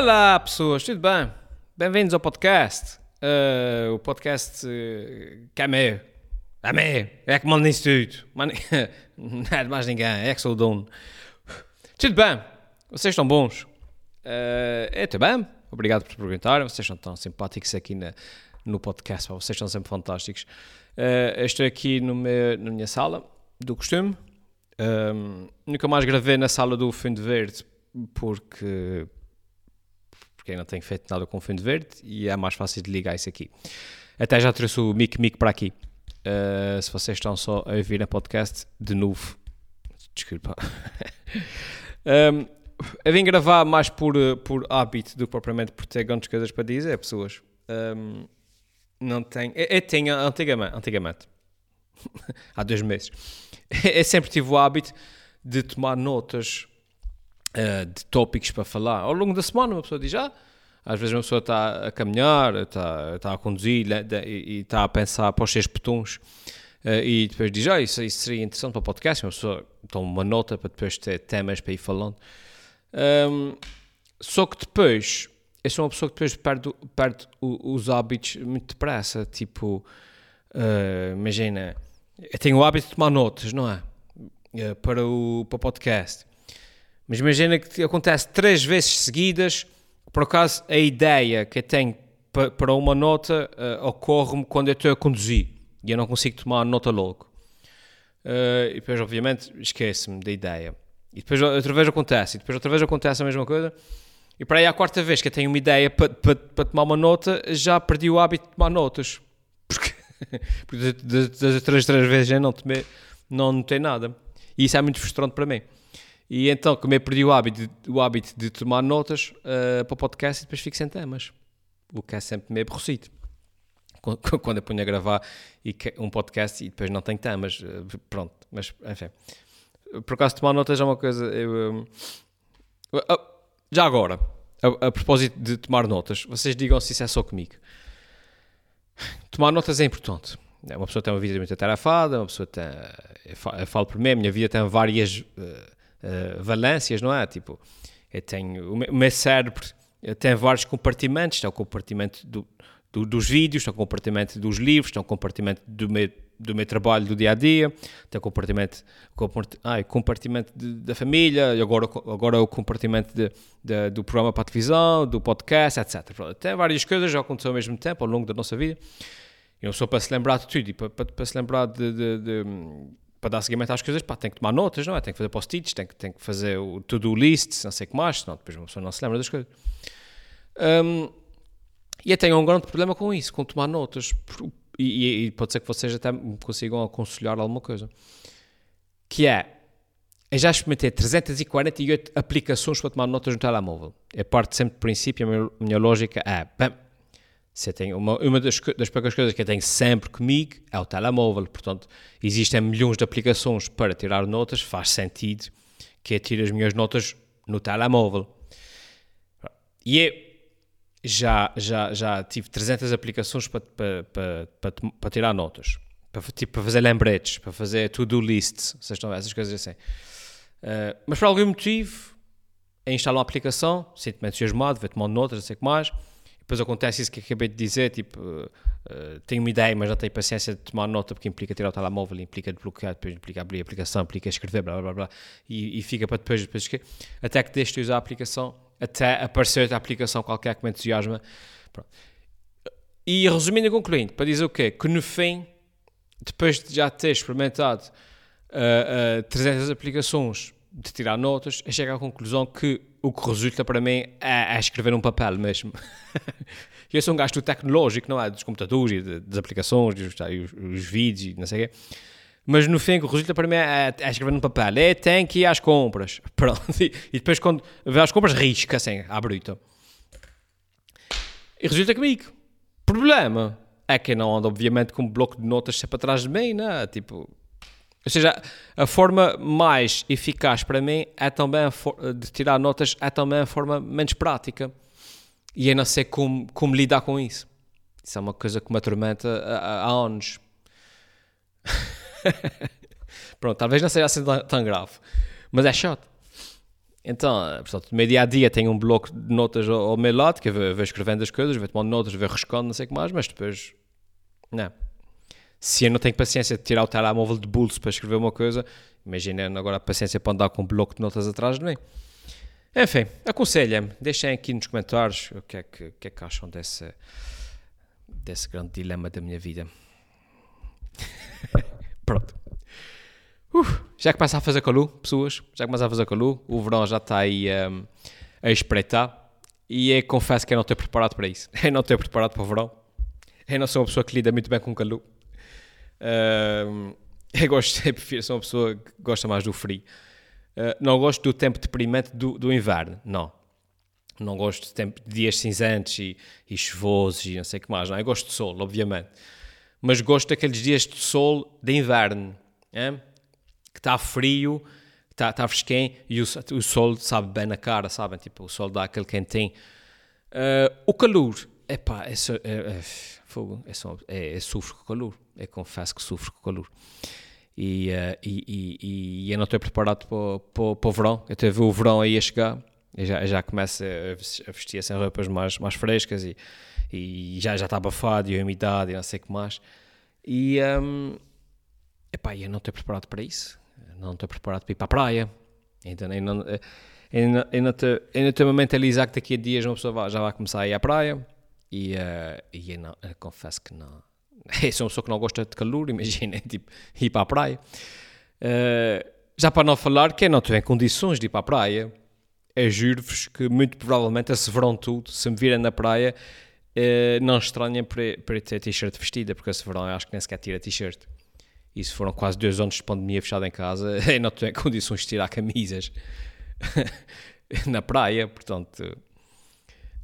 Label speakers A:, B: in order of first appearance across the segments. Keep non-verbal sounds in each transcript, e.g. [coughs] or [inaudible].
A: Olá pessoas, tudo bem? Bem-vindos ao podcast. Uh, o podcast uh, que é meu. É meu. É que manda nisso tudo. Man... [laughs] Não é de mais ninguém, é que sou o dono. Tudo bem? Vocês estão bons? Uh, eu bem. Obrigado por perguntarem. Vocês são tão simpáticos aqui na, no podcast. Vocês são sempre fantásticos. Uh, estou aqui no meu, na minha sala, do costume. Um, nunca mais gravei na sala do Fundo Verde porque não tenho feito nada com fundo verde e é mais fácil de ligar isso aqui. Até já trouxe o mic mic para aqui. Uh, se vocês estão só a ouvir a podcast, de novo, desculpa. [laughs] um, eu vim gravar mais por, por hábito do que propriamente por ter grandes coisas para dizer, pessoas. Um, não tenho. Eu, eu tinha antigamente, antigamente [laughs] há dois meses, [laughs] eu sempre tive o hábito de tomar notas uh, de tópicos para falar. Ao longo da semana, uma pessoa diz: Ah, às vezes uma pessoa está a caminhar, está, está a conduzir e, está a pensar para os seus botões uh, e depois diz: Ah, isso, isso, seria interessante para o podcast. Uma pessoa toma uma nota para depois ter temas para ir falando. Um, só que depois, eu sou uma pessoa que depois perde, perde os hábitos muito depressa. Tipo, uh, imagina, eu tenho o hábito de tomar notas, não é? Uh, para, o, para o podcast. Mas imagina que acontece três vezes seguidas, por acaso a ideia que eu tenho para uma nota uh, ocorre-me quando eu estou a conduzir e eu não consigo tomar a nota logo. Uh, e depois, obviamente, esqueço-me da ideia. E depois outra vez acontece, e depois outra vez acontece a mesma coisa. E para aí, a quarta vez que eu tenho uma ideia para, para, para tomar uma nota, já perdi o hábito de tomar notas. [laughs] Porque, porque das, outras três vezes eu não, tomei, não notei nada. E isso é muito frustrante para mim. E então, como eu perdi o hábito de, o hábito de tomar notas uh, para o podcast e depois fico sem temas. O que é sempre meio aborrecido. [laughs] Quando eu ponho a gravar um podcast e depois não tenho temas. Uh, pronto, mas enfim. Por acaso, tomar notas é uma coisa. Eu, uh, já agora, a, a, propósito de tomar notas, vocês digam se isso é só comigo. Tomar notas é importante. Uma pessoa tem uma vida muito atarefada, uma pessoa tem. Eu falo por mim, a minha vida tem várias uh, valências, não é? Tipo, eu tenho, o meu cérebro tem vários compartimentos, tem o compartimento do, do, dos vídeos, tem o compartimento dos livros, tem o compartimento do meu, do meu trabalho do dia a dia, tem o compartimento, compart, compartimento de, da família, e agora, agora o compartimento de, de, do programa para a televisão, do podcast, etc. Tem várias coisas, já aconteceu ao mesmo tempo, ao longo da nossa vida. E não sou para se lembrar de tudo, e para, para, para se lembrar de, de, de para dar seguimento às coisas, pá, tem que tomar notas, não é? Tem que fazer post-its, tem que, tem que fazer o to-do list, não sei o que mais, senão depois uma pessoa não se lembra das coisas. Um, e eu tenho um grande problema com isso, com tomar notas. E, e, pode ser que vocês até me consigam aconselhar alguma coisa. Que é, eu já experimentei 348 aplicações para tomar notas no telemóvel. É parte sempre do princípio, a minha, a minha lógica é, você tem uma, uma das, das poucas coisas que eu tenho sempre comigo é o telemóvel. Portanto, existem milhões de aplicações para tirar notas, faz sentido que eu tire as minhas notas no telemóvel. E eu já, já, já tive 300 aplicações para, para, para, para, tirar notas, para, tipo, para fazer lembretes, para fazer to-do lists, essas coisas assim. Uh, mas por algum motivo, eu instalo uma aplicação, sinto-me entusiasmado, vou tomando notas, não sei o que mais depois acontece isso que acabei de dizer, tipo, uh, tenho uma ideia, mas não tenho paciência de tomar nota porque implica tirar o telemóvel, implica desbloquear, depois implica abrir a aplicação, implica escrever, blá blá blá, e, e fica para depois, depois até que deixe de usar a aplicação, até aparecer outra aplicação qualquer que me entusiasma. Pronto. E resumindo e concluindo, para dizer o quê? Que no fim, depois de já ter experimentado uh, uh, 300 aplicações de tirar notas, eu chego à conclusão que o que resulta para mim é, é escrever um papel mesmo. [laughs] eu sou um gajo tecnológico, não é? Dos computadores das aplicações, e os, os, os, vídeos não sei o quê. Mas no fim, o que resulta para mim é, é escrever um papel. É, tem que ir às compras. [laughs] Pronto. E, e depois, quando vê às compras, risca assim, à bruta. E resulta comigo. Problema é que não ando, obviamente, com um bloco de notas sempre atrás de mim, não é? Tipo, ou seja, a forma mais eficaz para mim é também de tirar notas é também a forma menos prática. E eu não sei como, como lidar com isso. Isso é uma coisa que me atormenta há, anos. [laughs] Pronto, talvez não seja assim tão, grave. Mas é chato. Então, portanto, no dia a dia tenho um bloco de notas ao, ao meu lado, que eu vou, vou escrevendo as coisas, vou tomando notas, vou riscando, não sei o que mais, mas depois, não. Se eu não tenho paciência de tirar o telemóvel de bolso para escrever uma coisa, imaginando agora a paciência para andar com um bloco de notas atrás de mim. Enfim, aconselhem-me, deixem aqui nos comentários o que é que, que, é que acham desse, desse grande dilema da minha vida. [laughs] Pronto. Uh, já começa a fazer calor, pessoas, já começa a fazer calor, o verão já está aí um, a espreitar e eu confesso que eu não estou preparado para isso. [laughs] Eu não estou preparado para o verão. Eu não sou uma pessoa que lida muito bem com calor. Um, [laughs] eu gosto, eu prefiro, sou uma pessoa que gosta mais do frio. Uh, não gosto do tempo deprimente do, do inverno, não. Não gosto de, tempo, de dias cinzentos e, e chuvosos e não sei o que mais. Não. Eu gosto de sol, obviamente. Mas gosto daqueles dias de sol de inverno. É? Que está frio, está tá fresquinho e o, o, sol sabe bem na cara, sabem? Tipo, o sol dá aquele quentinho. Uh, o calor, epá, é, é, é, fogo, é, só, é, é sofro com o calor. Eu confesso que sofro com calor. E, uh, e, e, e, eu não estou preparado para, para, para o verão. Eu estou a ver o verão aí a chegar eu já, já começo a vestir assim roupas mais, mais frescas e, e já, já está abafado e a umidade e não sei o que mais. E um, epá, eu não estou preparado para isso. Não estou preparado para ir para a praia. Então, eu não, ainda estou a mentalizar que daqui a dias uma pessoa já vai começar a ir à praia. E, uh, e eu, não, eu confesso que não. Eu sou uma pessoa que não gosta de calor, imagina, [laughs] tipo, ir para a praia. Uh, já para não falar que não em condições de ir para a praia é juro-vos que muito provavelmente esse verão tudo, se me virem na praia, eh, não estranhem para, ter t-shirt vestida, porque esse verão eu acho que nem sequer tira t-shirt. Se foram quase dois anos de pandemia fechada em casa, [laughs] eu não tenho condições de tirar camisas [laughs] na praia, portanto...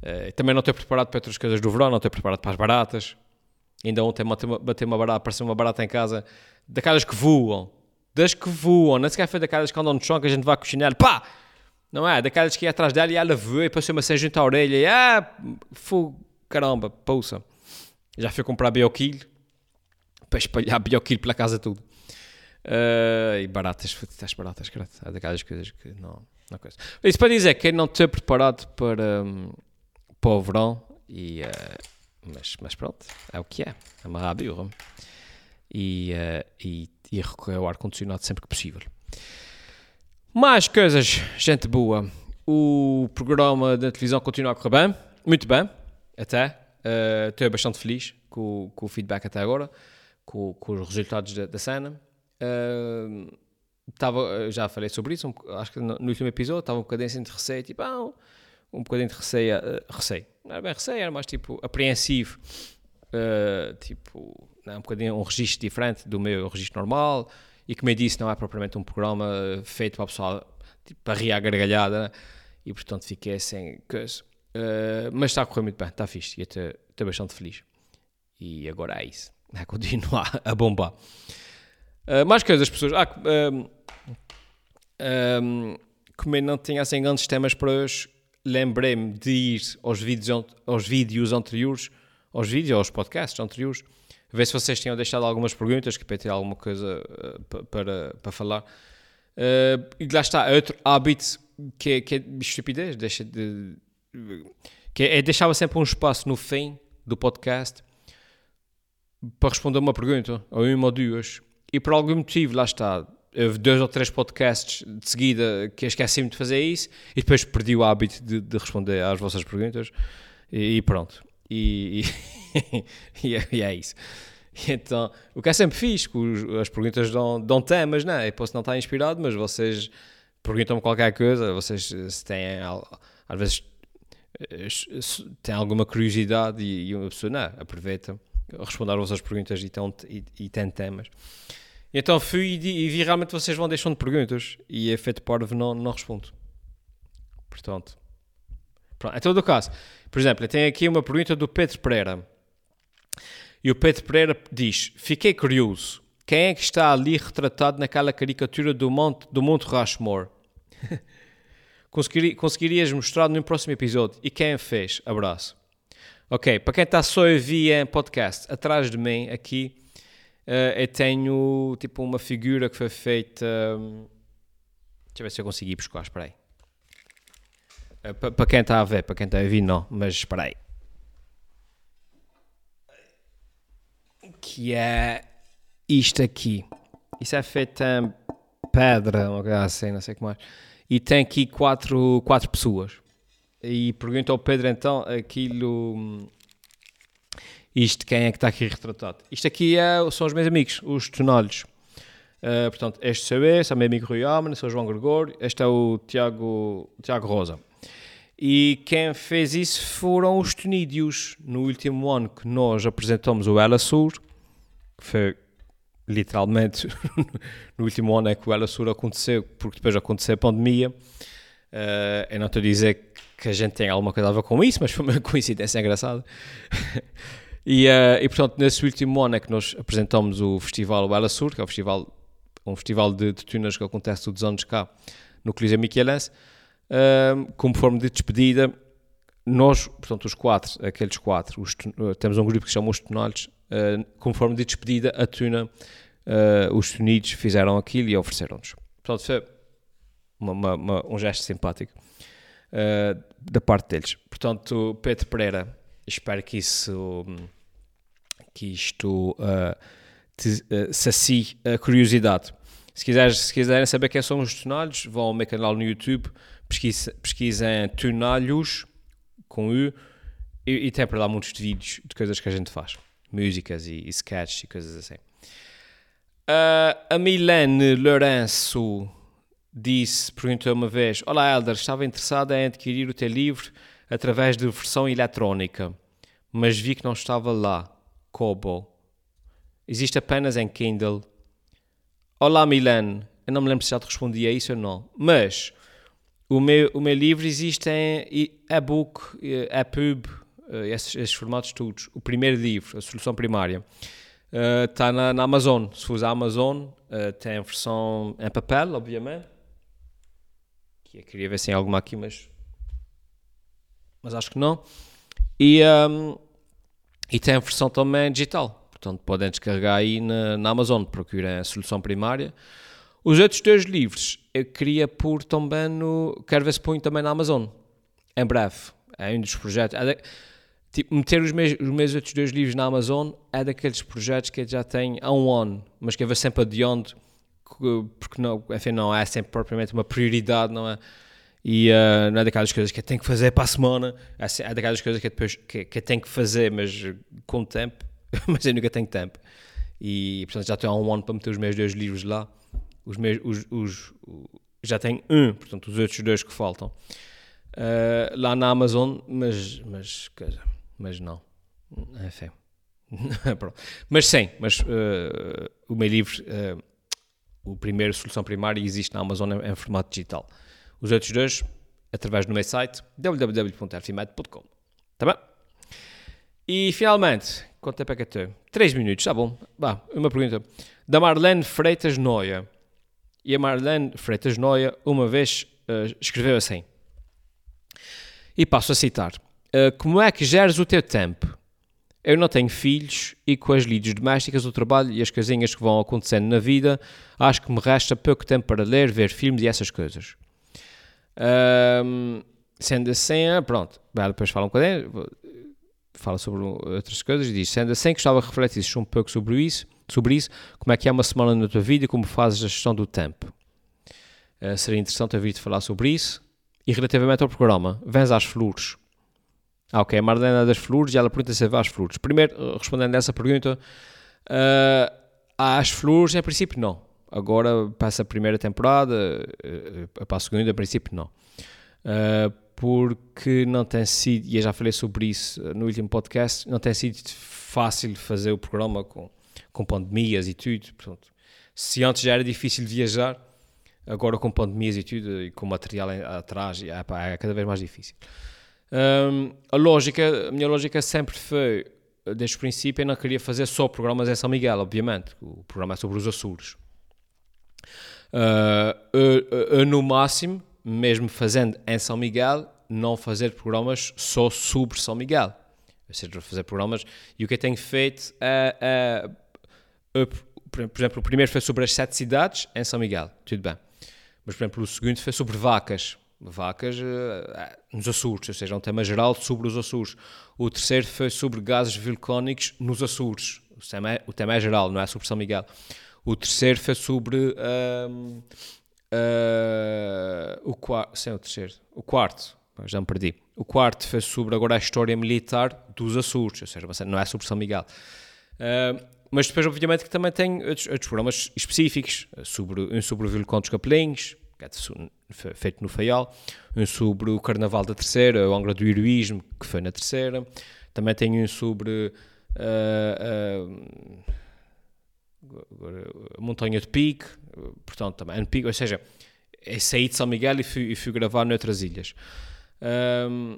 A: Eh, também não estou preparado para outras coisas do verão, não estou preparado para as baratas. Ainda ontem bateu uma barata, apareceu uma barata em casa, daquelas que voam, das que voam, não sequer foi daquelas que andam no chão que a gente vai cozinhar, pá! Não é? Daquelas que ia atrás dela e ela voou e passou uma sem junto à orelha e ah, fogo, caramba, pousa. Já fui comprar bioquilho para espalhar bioquilho pela casa tudo. Uh, e baratas, estás baratas, cara. É daquelas coisas que não, não coisa. Isso para dizer que não estou preparado para, um, para o verão, e, uh, mas, mas pronto, é o que é. Amarrar a birra e, uh, e, e recorrer ao ar-condicionado sempre que possível. Mais coisas, gente boa. O programa da televisão continua a correr bem, muito bem, até. Uh, estou bastante feliz com, com, o feedback até agora, com, com os resultados da, da cena. Uh, tava, já falei sobre isso, um, acho que no, no, último episódio estava um bocadinho assim de receio, tipo, ah, um bocadinho de receio, uh, receio. Não era bem receio, era mais tipo apreensivo, uh, tipo, não, um bocadinho um registro diferente do meu registro normal e como eu disse, não é propriamente um programa feito para a pessoa tipo, para rir à gargalhada, né? e portanto fiquei sem coisa. Uh, mas está a correr muito bem, está fixe, e estou bastante feliz. E agora é isso, é continuar [laughs] a bombar. Uh, mais coisas, pessoas. Ah, um, um, como eu não tinha assim grandes temas para hoje, lembrei-me de ir aos vídeos, aos vídeos anteriores, aos vídeos, aos podcasts anteriores, ver se vocês tinham deixado algumas perguntas, que para ter alguma coisa uh, para, para falar. Uh, e lá está, outro hábito que, é, que é estupidez, deixa de, que é, é deixava sempre um espaço no fim do podcast para responder uma pergunta, ou uma ou duas. E por algum motivo, lá está, houve dois ou três podcasts de seguida que esqueci-me de fazer isso e depois perdi o hábito de, de responder às vossas perguntas e, e pronto. E, e, [laughs] e, é, isso. então, o que é sempre fixe, que as perguntas dão, dão temas, não é? Eu posso não estar inspirado, mas vocês perguntam-me qualquer coisa, vocês se têm, às vezes, têm alguma curiosidade e, uma pessoa, não, aproveita, responder às vossas perguntas e, tão, e, e tem temas. Então fui e, vi realmente vocês vão deixando perguntas e é feito parvo não, não respondo. Portanto, pronto. Em todo o caso, por exemplo, tem aqui uma pergunta do Pedro Pereira. E o Pedro Pereira diz: Fiquei curioso. Quem é que está ali retratado naquela caricatura do Monte, do Monte Rushmore? [laughs] conseguirias mostrar no próximo episódio? E quem fez? Abraço. Ok, para quem está só a ouvir em podcast, atrás de mim, aqui, uh, eu tenho tipo uma figura que foi feita. Um, deixa eu ver se eu consegui buscar, espera aí. Para quem está a ver, para quem está a ouvir, não, mas espera aí. Que é isto aqui. Isso é feito em pedra, uma coisa assim, não sei como é. E tem aqui quatro, quatro pessoas. E pergunta ao Pedro então aquilo. Isto, quem é que está aqui retratado? Isto aqui é, são os meus amigos, os tonalhos. Uh, portanto, este sou eu, sou meu amigo Rui Almen, sou João Gregório, este é o Tiago, Tiago Rosa. E quem fez isso foram os Tunídeos. No último ano que nós apresentamos o Ela Sur, que foi literalmente [laughs] no último ano é que o Ela Sur aconteceu, porque depois aconteceu a pandemia. Uh, eu não estou a dizer que a gente tem alguma coisa a ver com isso, mas foi uma [laughs] coincidência engraçada. [laughs] e, uh, e portanto, nesse último ano é que nós apresentamos o festival Ela Sur, que é o festival, um festival de, de tunas que acontece todos os anos cá no Coliseu Michelense uh, como forma de despedida, nós, portanto, os quatro, aqueles quatro, os, uh, temos um grupo que se chama Os Tonalhos, uh, como forma de despedida, a tuna, uh, os tunidos fizeram aquilo e ofereceram-nos. Portanto, foi uma, uma, uma, um gesto simpático da parte deles. Portanto, Pedro Pereira, espero que isso, que isto uh, te, uh, sacie a curiosidade. Se, quiseres, se quiserem saber quem são os tonalhos, vão ao meu canal no YouTube, pesquisem, pesquisem Tunalhos com U e, e tem para lá muitos vídeos de coisas que a gente faz, músicas e, e sketches e coisas assim. Uh, a Milene Lourenço disse, perguntou uma vez: Olá, Elder, estava interessada em adquirir o teu livro através de versão eletrónica, mas vi que não estava lá. Kobo. Existe apenas em Kindle. Olá, Milene. Eu não me lembro se já te respondi a isso ou não, mas o meu, o meu livro existe em e-book, EPUB, eh, esses, esses, formatos todos. O primeiro livro, a solução primária, está uh, na, na, Amazon. Se for a Amazon, uh, tem a versão em papel, obviamente. Que eu queria ver se tem alguma aqui, mas, mas acho que não. E, um, e tem a versão também digital. Portanto, podem descarregar aí na, na Amazon, procurem a solução primária. Os outros dois livros eu queria pôr também no. Quero ver se ponho também na Amazon. Em breve. É um dos projetos. É tipo, meter os meus, os meus outros dois livros na Amazon é daqueles projetos que eu já tenho há um ano, mas que eu vou sempre adiando, porque não, enfim, não é sempre propriamente uma prioridade, não é? E uh, não é daquelas coisas que eu tenho que fazer para a semana, é, é daquelas coisas que eu, depois, que, que eu tenho que fazer, mas com tempo, [laughs] mas eu nunca tenho tempo. E portanto já estou há um ano para meter os meus dois livros lá os, meus, os, os, já tenho um, portanto, os outros dois que faltam uh, lá na Amazon, mas, mas, mas não. Enfim. [laughs] mas sim, mas uh, o meu livro, uh, o primeiro Solução Primária, existe na Amazon em, em, formato digital. Os outros dois, através do meu site www.rfimed.com. Tá bem? E finalmente, quanto tempo é que eu tenho? 3 minutos, tá bom. Uma pergunta. Da Marlene Freitas Noia. E a Marlene Freitas Noia uma vez uh, escreveu assim, e passo a citar, uh, como é que geres o teu tempo? Eu não tenho filhos e com as lides domésticas, o trabalho e as coisinhas que vão acontecendo na vida, acho que me resta pouco tempo para ler, ver filmes e essas coisas. Um, sendo assim, ah, pronto, depois fala um bocadinho, fala sobre outras coisas diz, sendo assim, gostava de refletir um pouco sobre isso, sobre isso, como é que é uma semana na tua vida e como fazes a gestão do tempo. Uh, seria interessante ouvir-te falar sobre isso. E relativamente ao programa, vens às flores. Ah, ok, a Marlena das flores e ela pergunta se vai às flores. Primeiro, respondendo a essa pergunta, uh, às flores, em princípio, não. Agora, para essa primeira temporada, uh, para a segunda, em princípio, não. Uh, porque não tem sido, e eu já falei sobre isso no último podcast, não tem sido fácil fazer o programa com com pandemias e tudo. Portanto, se antes já era difícil viajar, agora com pandemias e tudo, e com material atrás, é, pá, é cada vez mais difícil. Um, a lógica, a minha lógica sempre foi, desde o princípio, eu não queria fazer só programas em São Miguel, obviamente. O programa é sobre os Açores. Uh, no máximo, mesmo fazendo em São Miguel, não fazer programas só sobre São Miguel. Ou seja, fazer programas. E o que eu tenho feito é, é por exemplo, o primeiro foi sobre as sete cidades em São Miguel, tudo bem. Mas, por exemplo, o segundo foi sobre vacas, vacas uh, nos Açores, ou seja, um tema geral sobre os Açores. O terceiro foi sobre gases vulcânicos nos Açores. O tema, é, o tema é geral, não é sobre São Miguel. O terceiro foi sobre uh, o quarto, sim, o terceiro, o quarto, já me perdi. O quarto foi sobre agora a história militar dos Açores, ou seja, não é sobre São Miguel. Uh, mas depois, obviamente, que também tem outros, outros programas específicos, sobre, um sobre o vulcão dos Capelinhos, que é feito no Faial, um sobre o Carnaval da Terceira, o Angra do Heroísmo, que foi na Terceira, também tem um sobre uh, uh, a Montanha de Pique, portanto, também, Pique, ou seja, é saí de São Miguel e fui, e fui gravar noutras ilhas. Um,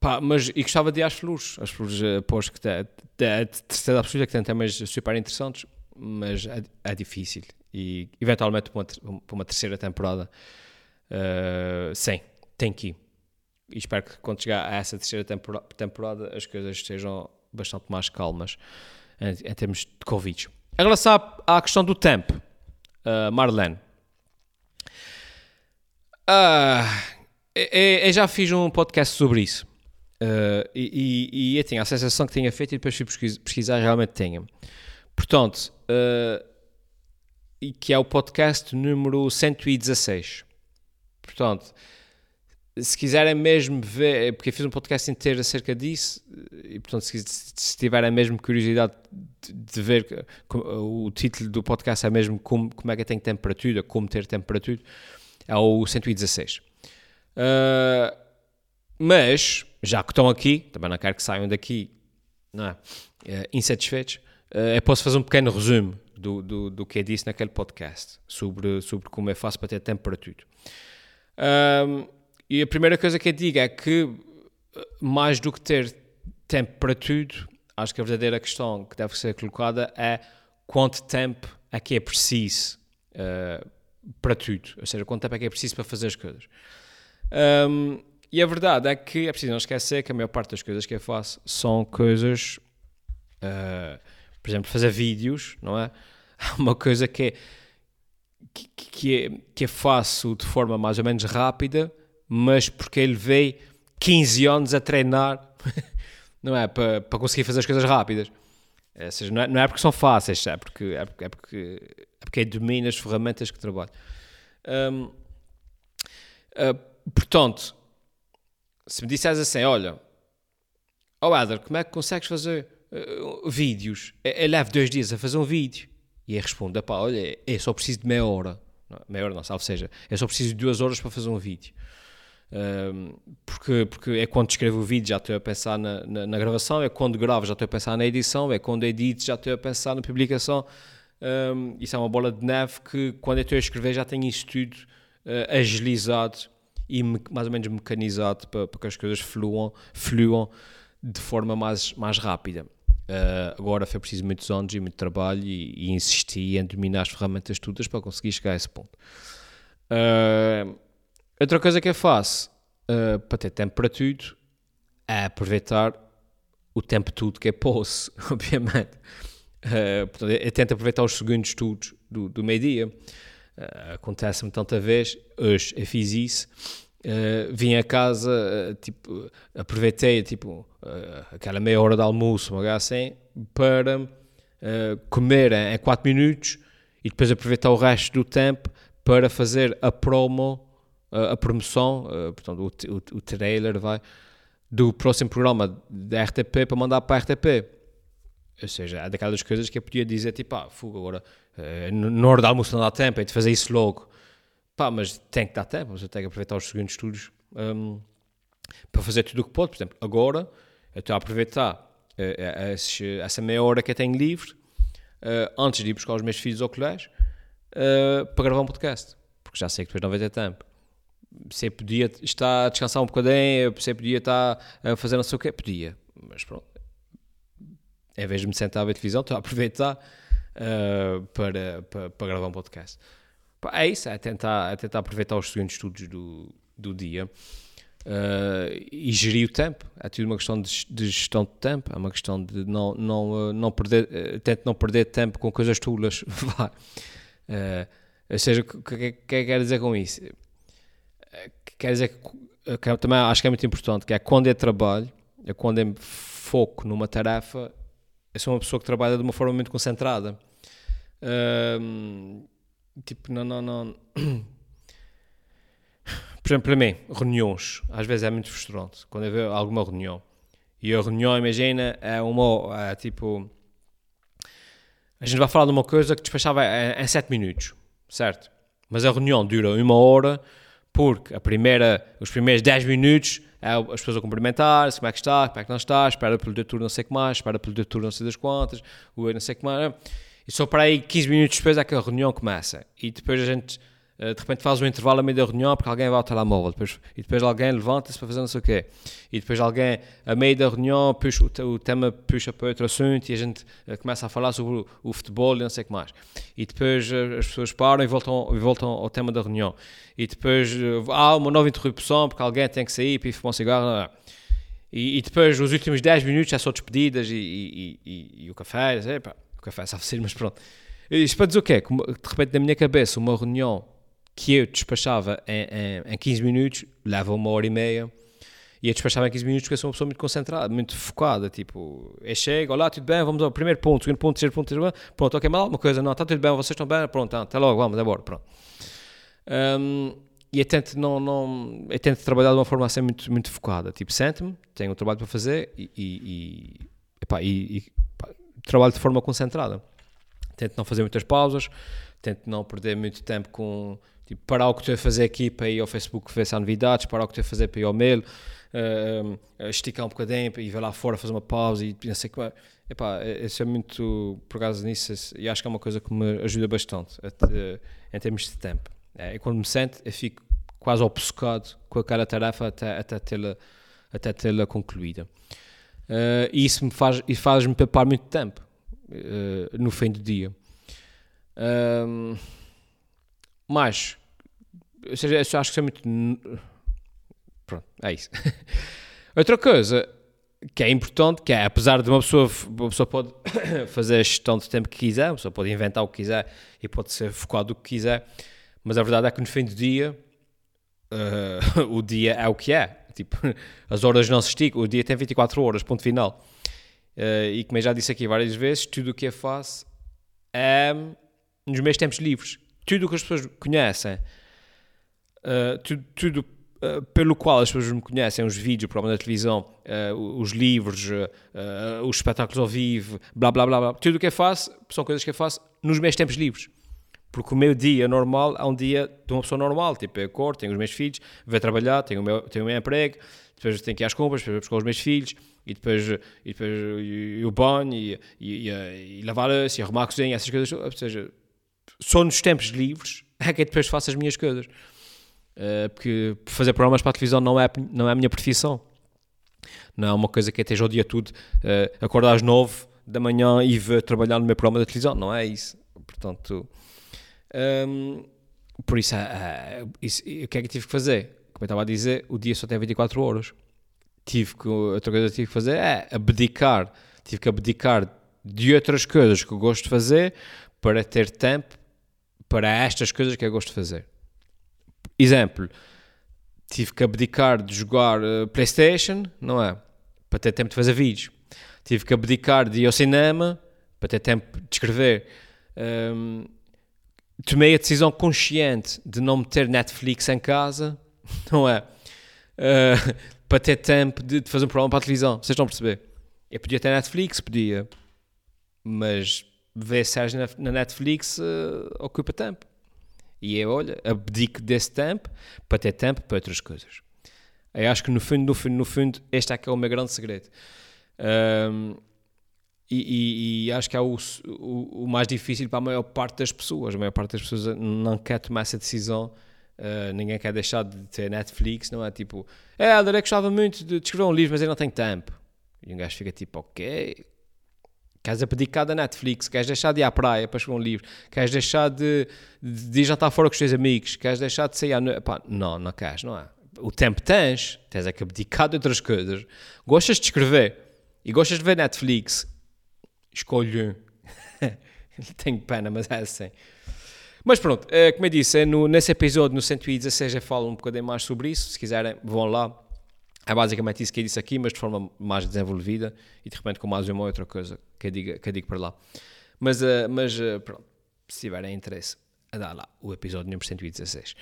A: Pá, mas e gostava de ir às flores. As flores, após que a terceira absoluta que tem temas super interessantes, mas é, é difícil. E eventualmente para uma, uma terceira temporada, uh, sim, tem que ir. E espero que quando chegar a essa terceira temporada, temporada as coisas estejam bastante mais calmas em, em termos de Covid. Em relação à, à questão do tempo, uh, Marlene. Uh, eu já fiz um podcast sobre isso. Uh, e, e, e eu tinha a sensação que tinha feito e depois fui pesquisar realmente tinha. Portanto, uh, e que é o podcast número 116. Portanto, se quiserem mesmo ver, é porque eu fiz um podcast inteiro acerca disso, e portanto, se, se tiverem mesmo curiosidade de, de ver, o título do podcast é mesmo como, como é que tem temperatura, como ter temperatura, é o 116. Uh, mas já que estão aqui, também não quero que saiam daqui não é? Uh, insatisfeitos, uh, eu posso fazer um pequeno resumo do, do, do que eu disse naquele podcast sobre, sobre como é fácil para ter tudo. Um, e a primeira coisa que eu digo é que, mais do que ter tempo para tudo, acho que a verdadeira questão que deve ser colocada é quanto tempo é que é preciso uh, para tudo, ou seja, quanto tempo é que é preciso para fazer as coisas. Um, e a verdade é que é preciso não esquecer que a maior parte das coisas que eu faço são coisas, uh, por exemplo, fazer vídeos, não é? [laughs] Uma coisa que é, que, que, é, que eu faço de forma mais ou menos rápida, mas porque ele veio 15 anos a treinar, [laughs] não é? Para, para conseguir fazer as coisas rápidas. É, ou seja, não é, não é porque são fáceis, é porque, é porque, é porque, é porque domina as ferramentas que trabalho. Um, uh, ah, portanto, se me disseres assim, olha, oh Adler, como é que consegues fazer uh, vídeos? Eu, eu levo dois dias a fazer um vídeo. E ele responde, olha, eu só preciso de meia hora. Meia hora não, salve seja, eu só preciso de duas horas para fazer um vídeo. Porque, porque é quando escrevo o vídeo já estou a pensar na, na, na, gravação, é quando gravo já estou a pensar na edição, é quando edito já estou a pensar na publicação. Um, isso é uma bola de neve que quando eu estou a escrever já tenho isso tudo uh, agilizado e mais ou menos mecanizado para, para que as coisas fluam, fluam de forma mais, mais rápida. Uh, agora foi preciso muitos anos e muito trabalho e, e insisti em dominar as ferramentas todas para conseguir chegar a esse ponto. Uh, outra coisa que eu faço uh, para ter tempo para tudo é aproveitar o tempo todo que é posso, [laughs] obviamente. portanto, eu tento aproveitar os segundos todos do, do meio-dia. Uh, Acontece-me tanta vez, hoje eu fiz isso, uh, vim a casa, uh, tipo, aproveitei tipo, aquela meia hora de almoço, uma assim, para comer em 4 minutos e depois aproveitar o resto do tempo para fazer a promo, a promoção, portanto, o, o, o trailer vai, do próximo programa da RTP para mandar para a RTP. Ou seja, é daquelas coisas que eu podia dizer, tipo, ah, fuga agora, uh, na hora de almoço não dá tempo, é de fazer isso logo. Pá, mas tem que dar tempo, você tem que aproveitar os segundos estudos um, para fazer tudo o que pode. Por exemplo, agora eu estou a aproveitar uh, essa meia hora que eu tenho livre, uh, antes de ir buscar os meus filhos ao colégio, para gravar um podcast, porque já sei que depois não vai ter tempo se eu podia estar a descansar um bocadinho, se eu podia estar a fazer não sei o quê, podia, mas pronto, em vez de me sentar a ver televisão, estou a aproveitar uh, para, para, para, gravar um podcast. É isso, é tentar, é tentar aproveitar os segundos estudos do, do dia uh, e gerir o tempo. É tudo uma questão de, de, gestão de tempo, é uma questão de não, não, não perder, uh, tento não perder tempo com coisas tulas. uh, [laughs] ou seja, o que, que, que quer dizer com isso? Quer dizer que, que também acho que é muito importante, que é quando é trabalho, é quando é foco numa tarefa, eu sou uma pessoa que trabalha de uma forma muito concentrada. Tipo, não, não, não. Por exemplo, para mim, reuniões, às vezes é muito frustrante quando eu vejo alguma reunião. E a reunião, imagina, é uma, é, tipo, a gente vai falar de uma coisa que despachava em 7 minutos, certo? Mas a reunião dura uma hora, porque a primeira, os primeiros 10 minutos é as pessoas a cumprimentar-se, como é que está, como é que não está, espera pelo doutor não sei o que mais, espera pelo doutor não sei das quantas, o não sei o que mais. E só para aí 15 minutos depois é que a reunião começa. E depois a gente de repente faz um intervalo a meio da reunião porque alguém vai ao telemóvel depois, e depois alguém levanta-se para fazer não sei o quê e depois alguém a meio da reunião puxa, o, o tema puxa para outro assunto e a gente uh, começa a falar sobre o, o, futebol e não sei o que mais e depois uh, as pessoas param e voltam, e voltam ao tema da reunião e depois há uma nova interrupção porque alguém tem que sair para ir fumar um cigarro não, não. E, e, depois os últimos 10 minutos já são despedidas e, e, e, o café epa, o café sabe ser mas pronto isto para dizer o quê? de repente na minha cabeça uma reunião que eu despachava em, em, em 15 minutos, leva uma hora e meia, e eu despachava em 15 minutos porque eu sou uma pessoa muito concentrada, muito focada, tipo, eu chego, olá, tudo bem, vamos ao primeiro ponto, segundo ponto, terceiro ponto, terceiro ponto, pronto, ok, mal alguma coisa, não, está tudo bem, vocês estão bem, pronto, tá, até logo, vamos, embora, pronto. Um, e eu tento, não, não, eu tento trabalhar de uma forma assim muito, muito focada, tipo, sento-me, tenho um trabalho para fazer e, e, e, epá, e, epá, trabalho de forma concentrada. Tento não fazer muitas pausas, tento não perder muito tempo com Tipo, parar o que estou a fazer aqui para ir ao Facebook ver se há novidades, parar o que estou a fazer para ir ao mail, uh, esticar um bocadinho e ver lá fora fazer uma pausa e não sei como Epá, isso é muito, por causa nisso, e acho que é uma coisa que me ajuda bastante em termos de tempo. É, e quando me sento, eu fico quase obcecado com aquela tarefa até, até tê-la até tê concluída. Uh, e isso me faz, e faz-me poupar muito tempo uh, no fim do dia. Uh, mas, ou seja, eu acho que isso é muito. Pronto, é isso. [laughs] Outra coisa que é importante, que é, apesar de uma pessoa, uma pessoa pode [coughs] fazer a gestão de tempo que quiser, uma pessoa pode inventar o que quiser e pode ser focado o que quiser, mas a verdade é que no fim do dia, uh, [laughs] o dia é o que é. Tipo, [laughs] as horas não se esticam, o dia tem 24 horas, ponto final. Uh, e como eu já disse aqui várias vezes, tudo o que eu faço é nos meus tempos livres tudo o que as pessoas conhecem, uh, tudo, tudo uh, pelo qual as pessoas me conhecem, os vídeos, o programa da televisão, uh, os livros, os espetáculos ao vivo, blá blá blá blá, tudo o que eu faço são coisas que eu faço nos meus tempos livres. Porque o meu dia normal é um dia de uma pessoa normal, tipo, eu acordo, tenho os meus filhos, vou trabalhar, tenho o meu, tenho o meu emprego, depois tenho que ir às compras, depois buscar os meus filhos, e depois, e depois o banho, e, e, e, e lavar e arrumar a cozinha, essas coisas, ou seja, só nos tempos livres [laughs] é que depois faço as minhas coisas. Uh, porque fazer programas para a televisão não é, não é a minha profissão. Não é uma coisa que esteja o dia todo, uh, acordar às nove da manhã e ver trabalhar no meu programa de televisão. Não é isso. Portanto, um, por isso, uh, isso, o que é que tive que fazer? Como eu estava a dizer, o dia só tem 24 horas. Tive que, outra coisa que tive que fazer é abdicar. Tive que abdicar de outras coisas que eu gosto de fazer para ter tempo para estas coisas que eu gosto de fazer. Exemplo, tive que abdicar de jogar uh, Playstation, não é? Para ter tempo de fazer vídeos. Tive que abdicar de ir ao cinema para ter tempo de escrever. Um, tomei a decisão consciente de não meter Netflix em casa, [laughs] não é? Uh, para ter tempo de, de, fazer um programa para a televisão. Vocês estão a perceber? Eu podia ter Netflix, podia, mas ver séries na, na Netflix uh, ocupa tempo. E eu, olha, abdico desse tempo para ter tempo para outras coisas. Eu acho que no fundo, no fundo, no fundo, este é que é o meu grande segredo. Um, e, e, e, acho que é o, o, o, mais difícil para a maior parte das pessoas. A maior parte das pessoas não quer tomar essa decisão. Uh, ninguém quer deixar de ter Netflix, não é? Tipo, é, eu gostava muito de, de escrever um livro, mas eu não tenho tempo. E um gajo fica tipo, ok, Queres abdicar da Netflix, queres deixar de ir à praia para escrever um livro, queres deixar de, de, de jantar fora com os teus amigos, queres deixar de sair à noite. Não, não queres, não é? O tempo tens, tens é que abdicar de outras coisas. Gostas de escrever e gostas de ver Netflix, escolhe um. [laughs] Tenho pena, mas é assim. Mas pronto, uh, como eu disse, é no, nesse episódio, no 116, eu falo um bocadinho mais sobre isso. Se quiserem, vão lá. É basicamente isso que eu disse aqui, mas de forma mais desenvolvida e de repente com mais uma outra coisa que eu digo, que eu digo para lá. Mas, uh, mas uh, pronto, se tiverem interesse, dá lá o episódio número 116.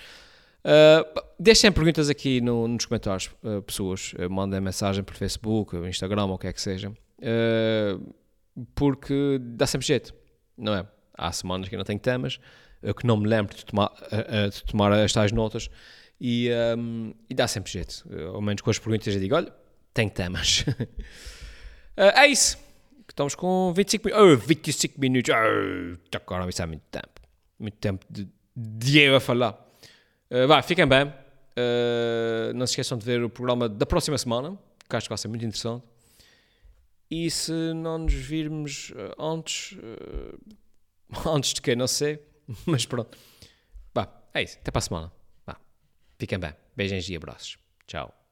A: Uh, deixem perguntas aqui no, nos comentários, uh, pessoas. Uh, mandem mensagem por Facebook, Instagram, ou o que é que seja. Porque dá sempre jeito, não é? Há semanas que eu não tenho temas, que não me lembro de tomar, de tomar as tais notas e, um, e dá sempre jeito. Ao menos com as perguntas eu digo: olha, tenho temas. [laughs] é isso. Estamos com 25 minutos. Oh, 25 minutos. Oh, agora isso é muito tempo. Muito tempo de, de a falar. Uh, vá, fiquem bem. Uh, não se esqueçam de ver o programa da próxima semana, que acho que vai ser muito interessante. E se não nos virmos antes, uh, [laughs] antes de que, não sei, [laughs] mas pronto. Vá, é isso. Até para a semana. Fiquem bem. Beijos e abraços. Tchau.